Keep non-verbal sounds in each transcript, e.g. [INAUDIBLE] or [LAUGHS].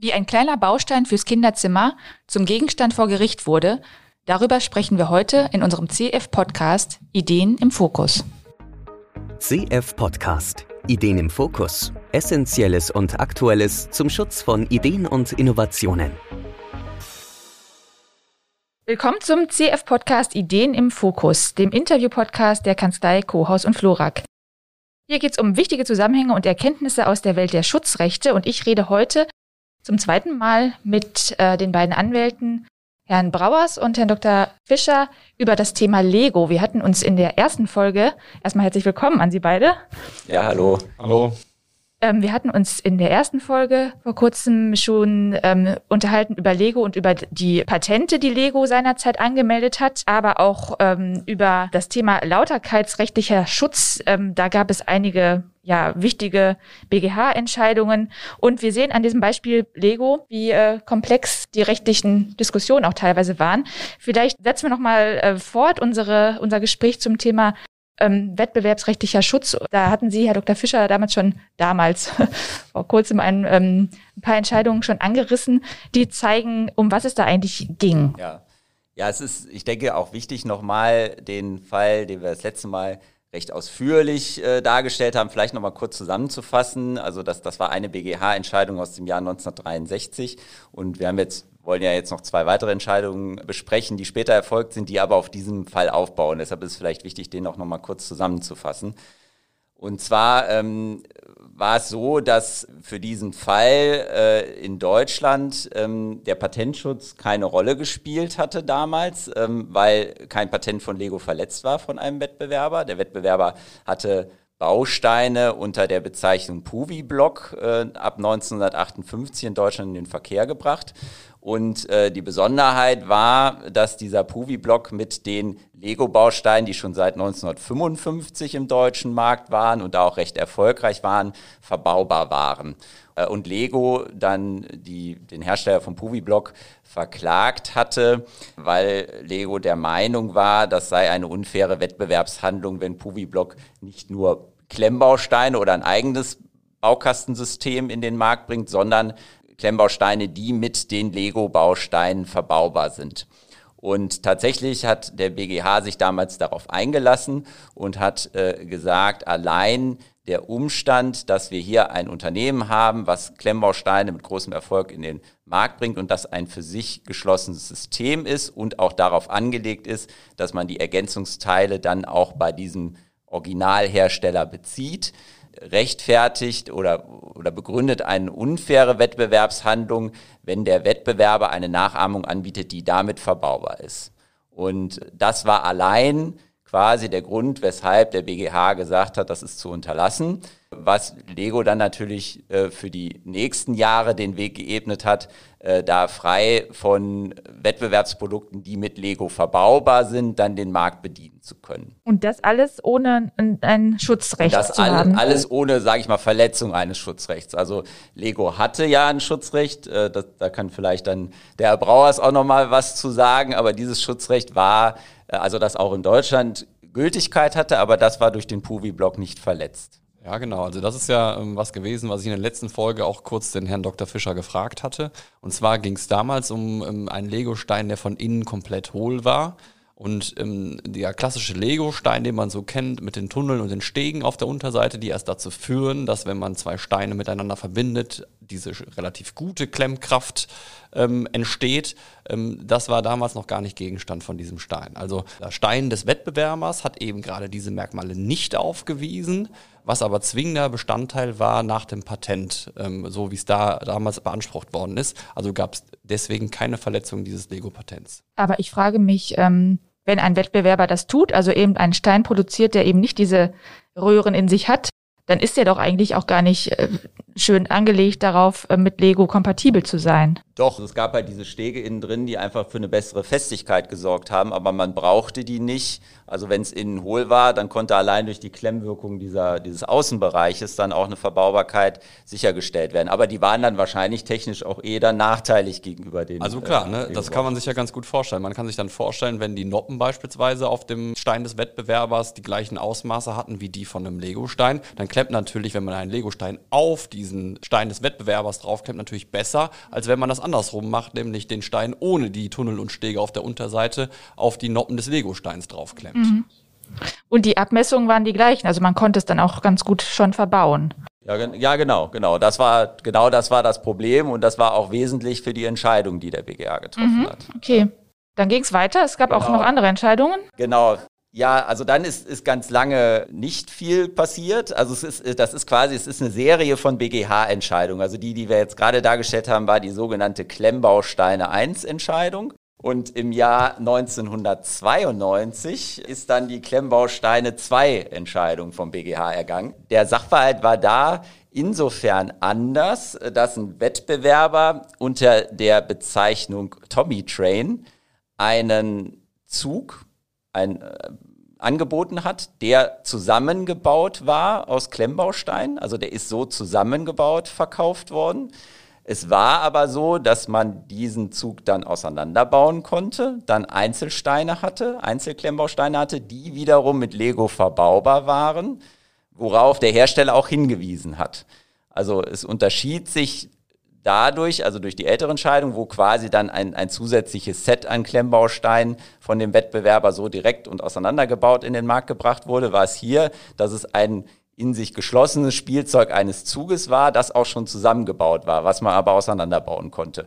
Wie ein kleiner Baustein fürs Kinderzimmer zum Gegenstand vor Gericht wurde, darüber sprechen wir heute in unserem CF-Podcast Ideen im Fokus. CF Podcast Ideen im Fokus. Essentielles und Aktuelles zum Schutz von Ideen und Innovationen. Willkommen zum CF-Podcast Ideen im Fokus, dem Interview-Podcast der Kanzlei Kohaus und Florak. Hier geht es um wichtige Zusammenhänge und Erkenntnisse aus der Welt der Schutzrechte und ich rede heute zum zweiten Mal mit äh, den beiden Anwälten Herrn Brauers und Herrn Dr. Fischer über das Thema Lego. Wir hatten uns in der ersten Folge, erstmal herzlich willkommen an Sie beide. Ja, hallo. Hallo. Ähm, wir hatten uns in der ersten Folge vor kurzem schon ähm, unterhalten über Lego und über die Patente, die Lego seinerzeit angemeldet hat, aber auch ähm, über das Thema lauterkeitsrechtlicher Schutz. Ähm, da gab es einige ja, wichtige BGH-Entscheidungen. Und wir sehen an diesem Beispiel Lego, wie äh, komplex die rechtlichen Diskussionen auch teilweise waren. Vielleicht setzen wir nochmal äh, fort unsere, unser Gespräch zum Thema ähm, wettbewerbsrechtlicher Schutz. Da hatten Sie, Herr Dr. Fischer, damals schon, damals, [LAUGHS] vor kurzem ein, ähm, ein paar Entscheidungen schon angerissen, die zeigen, um was es da eigentlich ging. Ja, ja es ist, ich denke, auch wichtig, nochmal den Fall, den wir das letzte Mal recht ausführlich äh, dargestellt haben, vielleicht nochmal kurz zusammenzufassen. Also das, das war eine BGH-Entscheidung aus dem Jahr 1963 und wir haben jetzt wollen ja jetzt noch zwei weitere Entscheidungen besprechen, die später erfolgt sind, die aber auf diesem Fall aufbauen. Deshalb ist es vielleicht wichtig, den auch nochmal kurz zusammenzufassen. Und zwar ähm, war es so, dass für diesen Fall äh, in Deutschland ähm, der Patentschutz keine Rolle gespielt hatte damals, ähm, weil kein Patent von Lego verletzt war von einem Wettbewerber. Der Wettbewerber hatte Bausteine unter der Bezeichnung Puvi-Block äh, ab 1958 in Deutschland in den Verkehr gebracht. Und äh, die Besonderheit war, dass dieser Puvi-Block mit den Lego-Bausteinen, die schon seit 1955 im deutschen Markt waren und da auch recht erfolgreich waren, verbaubar waren. Äh, und Lego dann die, den Hersteller vom Puvi-Block verklagt hatte, weil Lego der Meinung war, das sei eine unfaire Wettbewerbshandlung, wenn Puvi-Block nicht nur Klemmbausteine oder ein eigenes Baukastensystem in den Markt bringt, sondern Klemmbausteine, die mit den Lego-Bausteinen verbaubar sind. Und tatsächlich hat der BGH sich damals darauf eingelassen und hat äh, gesagt, allein der Umstand, dass wir hier ein Unternehmen haben, was Klemmbausteine mit großem Erfolg in den Markt bringt und das ein für sich geschlossenes System ist und auch darauf angelegt ist, dass man die Ergänzungsteile dann auch bei diesem Originalhersteller bezieht, rechtfertigt oder, oder begründet eine unfaire Wettbewerbshandlung, wenn der Wettbewerber eine Nachahmung anbietet, die damit verbaubar ist. Und das war allein quasi der Grund, weshalb der BGH gesagt hat, das ist zu unterlassen. Was Lego dann natürlich äh, für die nächsten Jahre den Weg geebnet hat, äh, da frei von Wettbewerbsprodukten, die mit Lego verbaubar sind, dann den Markt bedienen zu können. Und das alles ohne ein, ein Schutzrecht das zu all, haben. alles ohne, sage ich mal, Verletzung eines Schutzrechts. Also Lego hatte ja ein Schutzrecht, äh, das, da kann vielleicht dann der Herr Brauers auch noch mal was zu sagen, aber dieses Schutzrecht war, äh, also das auch in Deutschland Gültigkeit hatte, aber das war durch den Puvi-Block nicht verletzt. Ja, genau. Also das ist ja ähm, was gewesen, was ich in der letzten Folge auch kurz den Herrn Dr. Fischer gefragt hatte. Und zwar ging es damals um ähm, einen Legostein, der von innen komplett hohl war. Und ähm, der klassische Lego-Stein, den man so kennt, mit den Tunneln und den Stegen auf der Unterseite, die erst dazu führen, dass wenn man zwei Steine miteinander verbindet, diese relativ gute Klemmkraft ähm, entsteht, ähm, das war damals noch gar nicht Gegenstand von diesem Stein. Also der Stein des Wettbewerbers hat eben gerade diese Merkmale nicht aufgewiesen, was aber zwingender Bestandteil war nach dem Patent, ähm, so wie es da damals beansprucht worden ist. Also gab es deswegen keine Verletzung dieses Lego-Patents. Aber ich frage mich, ähm, wenn ein Wettbewerber das tut, also eben einen Stein produziert, der eben nicht diese Röhren in sich hat, dann ist er doch eigentlich auch gar nicht äh, schön angelegt darauf, äh, mit Lego kompatibel zu sein. Doch, es gab halt diese Stege innen drin, die einfach für eine bessere Festigkeit gesorgt haben, aber man brauchte die nicht. Also wenn es innen hohl war, dann konnte allein durch die Klemmwirkung dieser, dieses Außenbereiches dann auch eine Verbaubarkeit sichergestellt werden. Aber die waren dann wahrscheinlich technisch auch eh dann nachteilig gegenüber den. Also klar, äh, ne? das kann man sich ja ganz gut vorstellen. Man kann sich dann vorstellen, wenn die Noppen beispielsweise auf dem Stein des Wettbewerbers die gleichen Ausmaße hatten wie die von einem Legostein, dann klemmt natürlich, wenn man einen Legostein auf diesen Stein des Wettbewerbers draufklemmt, natürlich besser, als wenn man das andersrum macht, nämlich den Stein ohne die Tunnel und Stege auf der Unterseite auf die Noppen des Legosteins draufklemmt. Mhm. Und die Abmessungen waren die gleichen, also man konnte es dann auch ganz gut schon verbauen. Ja, ja, genau, genau. Das war genau das war das Problem und das war auch wesentlich für die Entscheidung, die der BGA getroffen mhm, hat. Okay. Dann ging es weiter. Es gab genau. auch noch andere Entscheidungen. Genau. Ja, also dann ist, ist ganz lange nicht viel passiert. Also es ist, das ist quasi, es ist eine Serie von BGH-Entscheidungen. Also die, die wir jetzt gerade dargestellt haben, war die sogenannte Klemmbausteine 1-Entscheidung. Und im Jahr 1992 ist dann die Klemmbausteine 2 Entscheidung vom BGH ergangen. Der Sachverhalt war da insofern anders, dass ein Wettbewerber unter der Bezeichnung Tommy Train einen Zug ein, äh, angeboten hat, der zusammengebaut war aus Klemmbausteinen. Also der ist so zusammengebaut verkauft worden. Es war aber so, dass man diesen Zug dann auseinanderbauen konnte, dann Einzelsteine hatte, Einzelklemmbausteine hatte, die wiederum mit Lego verbaubar waren, worauf der Hersteller auch hingewiesen hat. Also es unterschied sich dadurch, also durch die älteren Scheidungen, wo quasi dann ein, ein zusätzliches Set an Klemmbausteinen von dem Wettbewerber so direkt und auseinandergebaut in den Markt gebracht wurde, war es hier, dass es ein in sich geschlossenes Spielzeug eines Zuges war, das auch schon zusammengebaut war, was man aber auseinanderbauen konnte.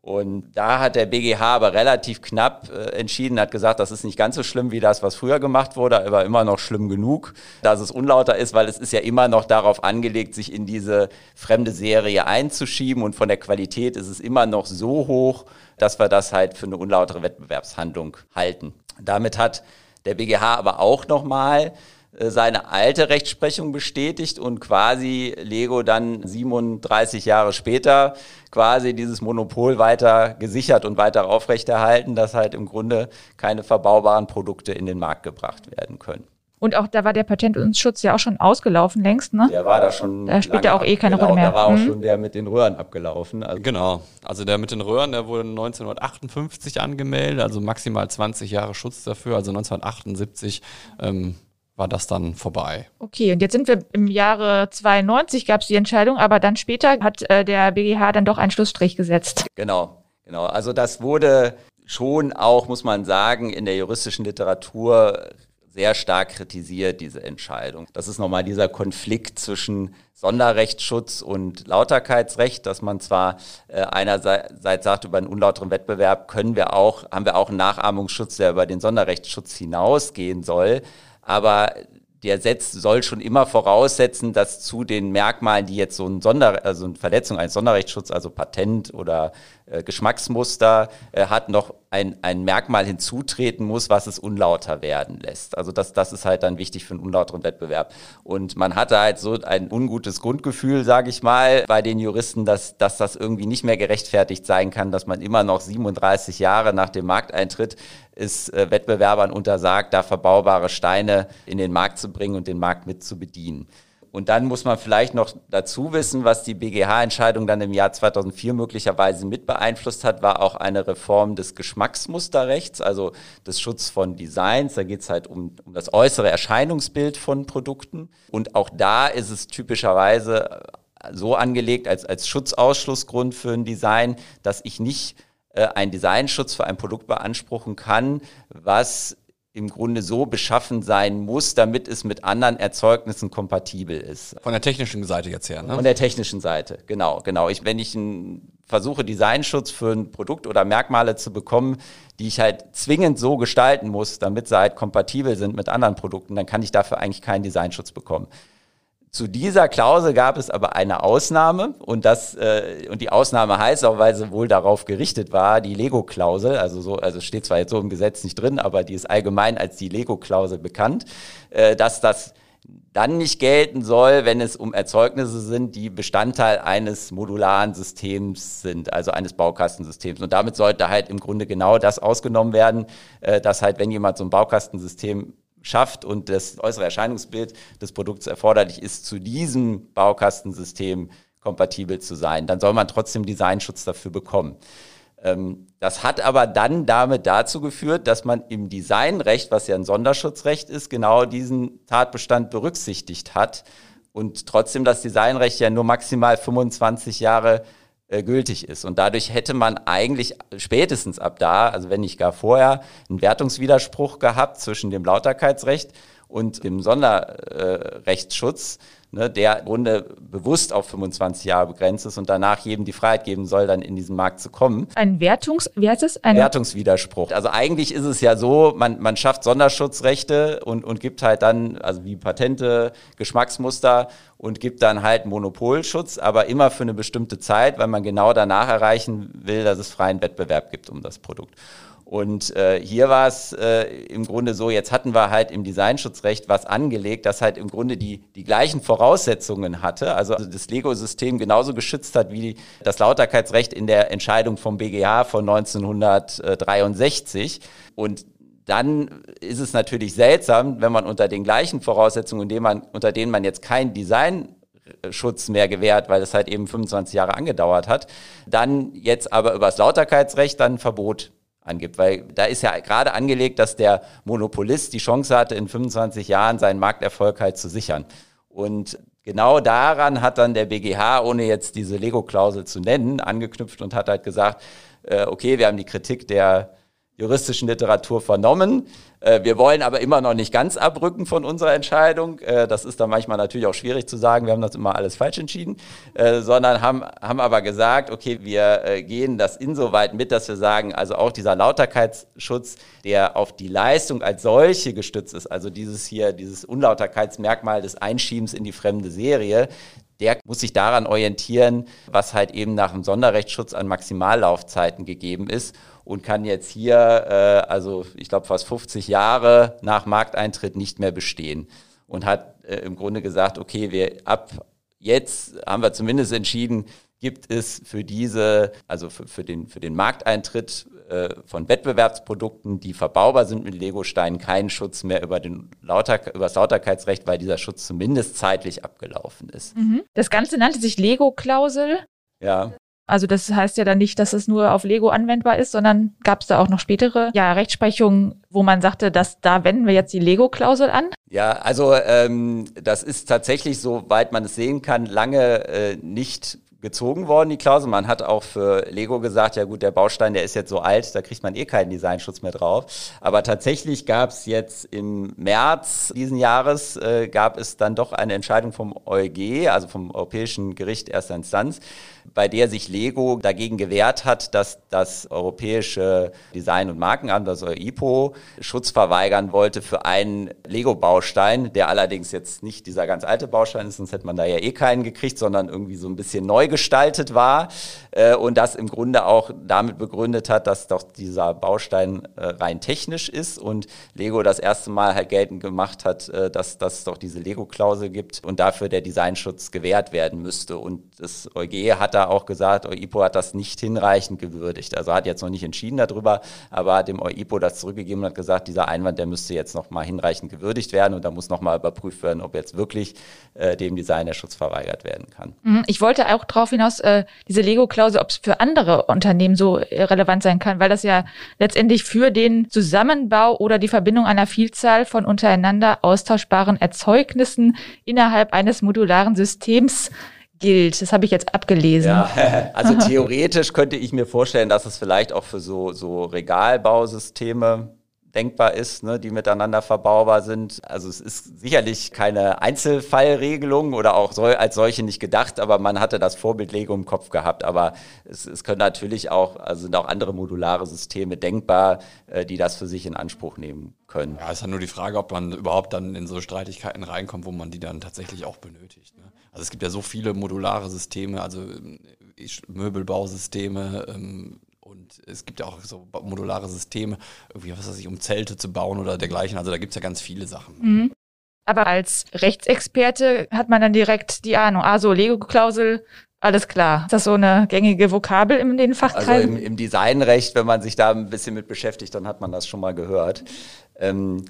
Und da hat der BGH aber relativ knapp äh, entschieden, hat gesagt, das ist nicht ganz so schlimm wie das, was früher gemacht wurde, aber immer noch schlimm genug, dass es unlauter ist, weil es ist ja immer noch darauf angelegt, sich in diese fremde Serie einzuschieben und von der Qualität ist es immer noch so hoch, dass wir das halt für eine unlautere Wettbewerbshandlung halten. Damit hat der BGH aber auch nochmal seine alte Rechtsprechung bestätigt und quasi Lego dann 37 Jahre später quasi dieses Monopol weiter gesichert und weiter aufrechterhalten, dass halt im Grunde keine verbaubaren Produkte in den Markt gebracht werden können. Und auch da war der Patentschutz ja auch schon ausgelaufen längst, ne? Der war da schon. Da spielt ja auch eh keine genau, Rolle mehr. Da war auch mhm. schon der mit den Röhren abgelaufen. Also genau. Also der mit den Röhren, der wurde 1958 angemeldet, also maximal 20 Jahre Schutz dafür. Also 1978 ähm, war das dann vorbei. Okay, und jetzt sind wir im Jahre 92 gab es die Entscheidung, aber dann später hat äh, der BGH dann doch einen Schlussstrich gesetzt. Genau, genau. Also das wurde schon auch, muss man sagen, in der juristischen Literatur sehr stark kritisiert, diese Entscheidung. Das ist nochmal dieser Konflikt zwischen Sonderrechtsschutz und Lauterkeitsrecht, dass man zwar äh, einerseits sagt, über einen unlauteren Wettbewerb können wir auch, haben wir auch einen Nachahmungsschutz, der über den Sonderrechtsschutz hinausgehen soll, aber der Setz soll schon immer voraussetzen, dass zu den Merkmalen, die jetzt so ein Sonder, also eine Verletzung eines Sonderrechtsschutzes, also Patent oder äh, Geschmacksmuster äh, hat, noch ein, ein Merkmal hinzutreten muss, was es unlauter werden lässt. Also das, das ist halt dann wichtig für einen unlauteren Wettbewerb. Und man hatte halt so ein ungutes Grundgefühl, sage ich mal, bei den Juristen, dass, dass das irgendwie nicht mehr gerechtfertigt sein kann, dass man immer noch 37 Jahre nach dem Markteintritt es äh, Wettbewerbern untersagt, da verbaubare Steine in den Markt zu bringen und den Markt mit zu bedienen. Und dann muss man vielleicht noch dazu wissen, was die BGH-Entscheidung dann im Jahr 2004 möglicherweise mit beeinflusst hat, war auch eine Reform des Geschmacksmusterrechts, also des Schutz von Designs. Da geht es halt um, um das äußere Erscheinungsbild von Produkten. Und auch da ist es typischerweise so angelegt als, als Schutzausschlussgrund für ein Design, dass ich nicht äh, einen Designschutz für ein Produkt beanspruchen kann, was im Grunde so beschaffen sein muss, damit es mit anderen Erzeugnissen kompatibel ist. Von der technischen Seite jetzt her, ne? Von der technischen Seite, genau, genau. Ich, wenn ich ein, versuche, Designschutz für ein Produkt oder Merkmale zu bekommen, die ich halt zwingend so gestalten muss, damit sie halt kompatibel sind mit anderen Produkten, dann kann ich dafür eigentlich keinen Designschutz bekommen. Zu dieser Klausel gab es aber eine Ausnahme und das äh, und die Ausnahme heißt auch, weil sie wohl darauf gerichtet war, die Lego-Klausel, also so, also steht zwar jetzt so im Gesetz nicht drin, aber die ist allgemein als die Lego-Klausel bekannt, äh, dass das dann nicht gelten soll, wenn es um Erzeugnisse sind, die Bestandteil eines modularen Systems sind, also eines Baukastensystems. Und damit sollte halt im Grunde genau das ausgenommen werden, äh, dass halt, wenn jemand so ein Baukastensystem schafft und das äußere Erscheinungsbild des Produkts erforderlich ist, zu diesem Baukastensystem kompatibel zu sein, dann soll man trotzdem Designschutz dafür bekommen. Ähm, das hat aber dann damit dazu geführt, dass man im Designrecht, was ja ein Sonderschutzrecht ist, genau diesen Tatbestand berücksichtigt hat und trotzdem das Designrecht ja nur maximal 25 Jahre äh, gültig ist. Und dadurch hätte man eigentlich spätestens ab da, also wenn nicht gar vorher, einen Wertungswiderspruch gehabt zwischen dem Lauterkeitsrecht und dem Sonderrechtsschutz. Ne, der im Grunde bewusst auf 25 Jahre begrenzt ist und danach jedem die Freiheit geben soll, dann in diesen Markt zu kommen. Ein Wertungs, wie heißt es? Ein Wertungswiderspruch. Also eigentlich ist es ja so, man, man schafft Sonderschutzrechte und, und gibt halt dann, also wie Patente, Geschmacksmuster und gibt dann halt Monopolschutz, aber immer für eine bestimmte Zeit, weil man genau danach erreichen will, dass es freien Wettbewerb gibt um das Produkt. Und äh, hier war es äh, im Grunde so, jetzt hatten wir halt im Designschutzrecht was angelegt, das halt im Grunde die, die gleichen Voraussetzungen hatte, also das Lego-System genauso geschützt hat wie das Lauterkeitsrecht in der Entscheidung vom BGH von 1963. Und dann ist es natürlich seltsam, wenn man unter den gleichen Voraussetzungen, man, unter denen man jetzt kein Design Schutz mehr gewährt, weil es halt eben 25 Jahre angedauert hat, dann jetzt aber über das Lauterkeitsrecht dann Verbot angibt. Weil da ist ja gerade angelegt, dass der Monopolist die Chance hatte, in 25 Jahren seinen Markterfolg halt zu sichern. Und genau daran hat dann der BGH, ohne jetzt diese Lego-Klausel zu nennen, angeknüpft und hat halt gesagt, äh, okay, wir haben die Kritik der juristischen Literatur vernommen. Äh, wir wollen aber immer noch nicht ganz abrücken von unserer Entscheidung. Äh, das ist dann manchmal natürlich auch schwierig zu sagen, wir haben das immer alles falsch entschieden, äh, sondern haben, haben aber gesagt, okay, wir gehen das insoweit mit, dass wir sagen, also auch dieser Lauterkeitsschutz, der auf die Leistung als solche gestützt ist, also dieses hier, dieses Unlauterkeitsmerkmal des Einschiebens in die fremde Serie, der muss sich daran orientieren, was halt eben nach dem Sonderrechtsschutz an Maximallaufzeiten gegeben ist und kann jetzt hier, äh, also ich glaube fast 50 Jahre nach Markteintritt nicht mehr bestehen. Und hat äh, im Grunde gesagt, okay, wir ab jetzt haben wir zumindest entschieden, gibt es für diese, also für, für, den, für den Markteintritt äh, von Wettbewerbsprodukten, die verbaubar sind mit Legosteinen, keinen Schutz mehr über, den Lauter, über das Lauterkeitsrecht, weil dieser Schutz zumindest zeitlich abgelaufen ist. Mhm. Das Ganze nannte sich Lego-Klausel. Ja. Also das heißt ja dann nicht, dass es nur auf Lego anwendbar ist, sondern gab es da auch noch spätere ja, Rechtsprechungen, wo man sagte, dass da wenden wir jetzt die Lego-Klausel an? Ja, also ähm, das ist tatsächlich, soweit man es sehen kann, lange äh, nicht gezogen worden, die Klausel. Man hat auch für Lego gesagt, ja gut, der Baustein, der ist jetzt so alt, da kriegt man eh keinen Designschutz mehr drauf. Aber tatsächlich gab es jetzt im März diesen Jahres, äh, gab es dann doch eine Entscheidung vom EuG, also vom Europäischen Gericht erster Instanz, bei der sich Lego dagegen gewehrt hat, dass das Europäische Design- und Markenamt, also IPO, Schutz verweigern wollte für einen Lego-Baustein, der allerdings jetzt nicht dieser ganz alte Baustein ist, sonst hätte man da ja eh keinen gekriegt, sondern irgendwie so ein bisschen neu gestaltet war äh, und das im Grunde auch damit begründet hat, dass doch dieser Baustein äh, rein technisch ist und Lego das erste Mal halt geltend gemacht hat, äh, dass, dass es doch diese Lego-Klausel gibt und dafür der Designschutz gewährt werden müsste. Und das EuG hat da auch gesagt, EUIPO hat das nicht hinreichend gewürdigt. Also hat jetzt noch nicht entschieden darüber, aber hat dem EUIPO das zurückgegeben und hat gesagt, dieser Einwand, der müsste jetzt noch mal hinreichend gewürdigt werden und da muss noch mal überprüft werden, ob jetzt wirklich äh, dem Design der Schutz verweigert werden kann. Mhm. Ich wollte auch darauf hinaus, äh, diese Lego-Klausel, ob es für andere Unternehmen so äh, relevant sein kann, weil das ja letztendlich für den Zusammenbau oder die Verbindung einer Vielzahl von untereinander austauschbaren Erzeugnissen innerhalb eines modularen Systems gilt. Das habe ich jetzt abgelesen. Ja, [LAUGHS] also [LAUGHS] theoretisch könnte ich mir vorstellen, dass es vielleicht auch für so, so Regalbausysteme denkbar ist, ne, die miteinander verbaubar sind. Also es ist sicherlich keine Einzelfallregelung oder auch so, als solche nicht gedacht, aber man hatte das Vorbild Lego im Kopf gehabt. Aber es, es können natürlich auch, also sind auch andere modulare Systeme denkbar, äh, die das für sich in Anspruch nehmen können. Ja, ist ja nur die Frage, ob man überhaupt dann in so Streitigkeiten reinkommt, wo man die dann tatsächlich auch benötigt. Ne? Also es gibt ja so viele modulare Systeme, also ähm, Möbelbausysteme, ähm, und es gibt ja auch so modulare Systeme, irgendwie, was weiß ich, um Zelte zu bauen oder dergleichen. Also da gibt es ja ganz viele Sachen. Mhm. Aber als Rechtsexperte hat man dann direkt die Ahnung, ah so, Lego-Klausel, alles klar. Ist das so eine gängige Vokabel in den Fachkreisen? Also im, im Designrecht, wenn man sich da ein bisschen mit beschäftigt, dann hat man das schon mal gehört. Ähm,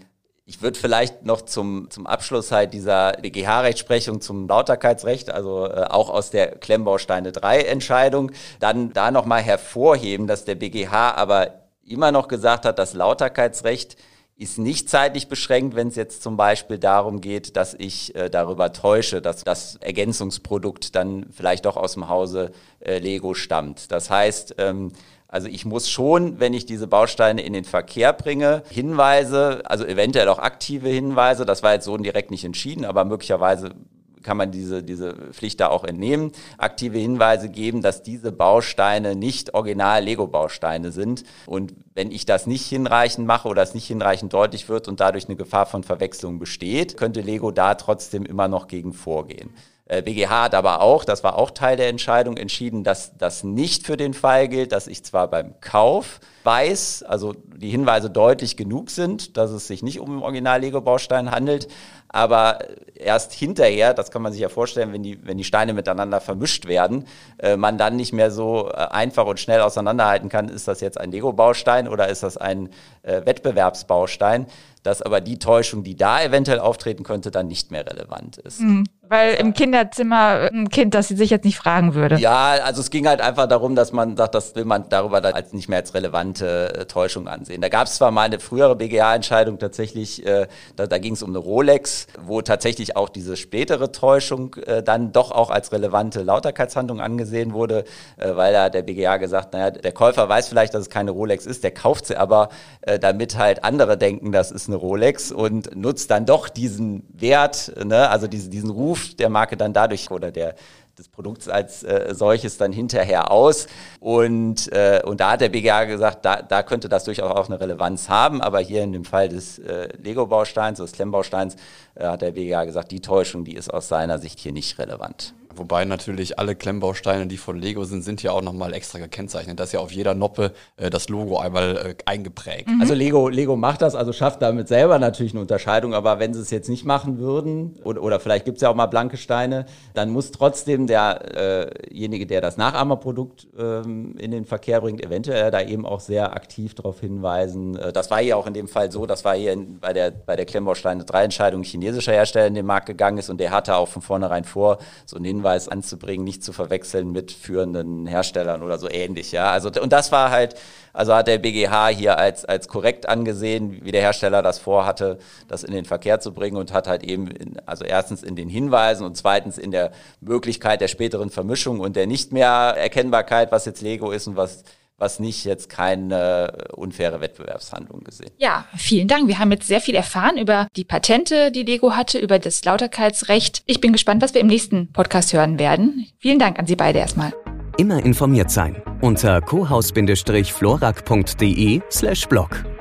ich würde vielleicht noch zum, zum Abschluss halt dieser BGH-Rechtsprechung zum Lauterkeitsrecht, also äh, auch aus der Klemmbausteine 3 Entscheidung, dann da nochmal hervorheben, dass der BGH aber immer noch gesagt hat, das Lauterkeitsrecht ist nicht zeitlich beschränkt, wenn es jetzt zum Beispiel darum geht, dass ich äh, darüber täusche, dass das Ergänzungsprodukt dann vielleicht doch aus dem Hause äh, Lego stammt. Das heißt, ähm, also ich muss schon, wenn ich diese Bausteine in den Verkehr bringe, Hinweise, also eventuell auch aktive Hinweise, das war jetzt so direkt nicht entschieden, aber möglicherweise kann man diese, diese Pflicht da auch entnehmen, aktive Hinweise geben, dass diese Bausteine nicht original Lego-Bausteine sind. Und wenn ich das nicht hinreichend mache oder es nicht hinreichend deutlich wird und dadurch eine Gefahr von Verwechslung besteht, könnte Lego da trotzdem immer noch gegen vorgehen. BGH äh, hat aber auch, das war auch Teil der Entscheidung, entschieden, dass das nicht für den Fall gilt, dass ich zwar beim Kauf weiß, also die Hinweise deutlich genug sind, dass es sich nicht um einen Original-Lego-Baustein handelt, aber erst hinterher, das kann man sich ja vorstellen, wenn die, wenn die Steine miteinander vermischt werden, äh, man dann nicht mehr so äh, einfach und schnell auseinanderhalten kann, ist das jetzt ein Lego-Baustein oder ist das ein äh, Wettbewerbsbaustein, dass aber die Täuschung, die da eventuell auftreten könnte, dann nicht mehr relevant ist. Mhm. Weil im Kinderzimmer ein Kind, das sie sich jetzt nicht fragen würde. Ja, also es ging halt einfach darum, dass man sagt, das will man darüber dann als nicht mehr als relevante äh, Täuschung ansehen. Da gab es zwar mal eine frühere BGA-Entscheidung tatsächlich, äh, da, da ging es um eine Rolex, wo tatsächlich auch diese spätere Täuschung äh, dann doch auch als relevante Lauterkeitshandlung angesehen wurde, äh, weil da der BGA gesagt, naja, der Käufer weiß vielleicht, dass es keine Rolex ist, der kauft sie aber, äh, damit halt andere denken, das ist eine Rolex und nutzt dann doch diesen Wert, ne, also diesen, diesen Ruf der Marke dann dadurch oder der, des Produkts als äh, solches dann hinterher aus. Und, äh, und da hat der BGA gesagt, da, da könnte das durchaus auch eine Relevanz haben. Aber hier in dem Fall des äh, Lego-Bausteins, des Klemmbausteins, äh, hat der BGA gesagt, die Täuschung, die ist aus seiner Sicht hier nicht relevant. Wobei natürlich alle Klemmbausteine, die von Lego sind, sind ja auch nochmal extra gekennzeichnet. Da ist ja auf jeder Noppe äh, das Logo einmal äh, eingeprägt. Mhm. Also Lego, Lego macht das, also schafft damit selber natürlich eine Unterscheidung, aber wenn sie es jetzt nicht machen würden, oder, oder vielleicht gibt es ja auch mal blanke Steine, dann muss trotzdem derjenige, äh der das Nachahmerprodukt ähm, in den Verkehr bringt, eventuell da eben auch sehr aktiv darauf hinweisen. Äh, das war hier auch in dem Fall so, das war hier in, bei der, bei der Klemmbausteine 3 Entscheidung chinesischer Hersteller in den Markt gegangen ist und der hatte auch von vornherein vor, so einen Hinweis Hinweis anzubringen, nicht zu verwechseln mit führenden Herstellern oder so ähnlich. Ja, also und das war halt, also hat der BGH hier als als korrekt angesehen, wie der Hersteller das vorhatte, das in den Verkehr zu bringen und hat halt eben, in, also erstens in den Hinweisen und zweitens in der Möglichkeit der späteren Vermischung und der nicht mehr Erkennbarkeit, was jetzt Lego ist und was was nicht jetzt keine unfaire Wettbewerbshandlung gesehen. Ja, vielen Dank. Wir haben jetzt sehr viel erfahren über die Patente, die Lego hatte, über das Lauterkeitsrecht. Ich bin gespannt, was wir im nächsten Podcast hören werden. Vielen Dank an Sie beide erstmal. Immer informiert sein unter cohaus-florak.de slash blog.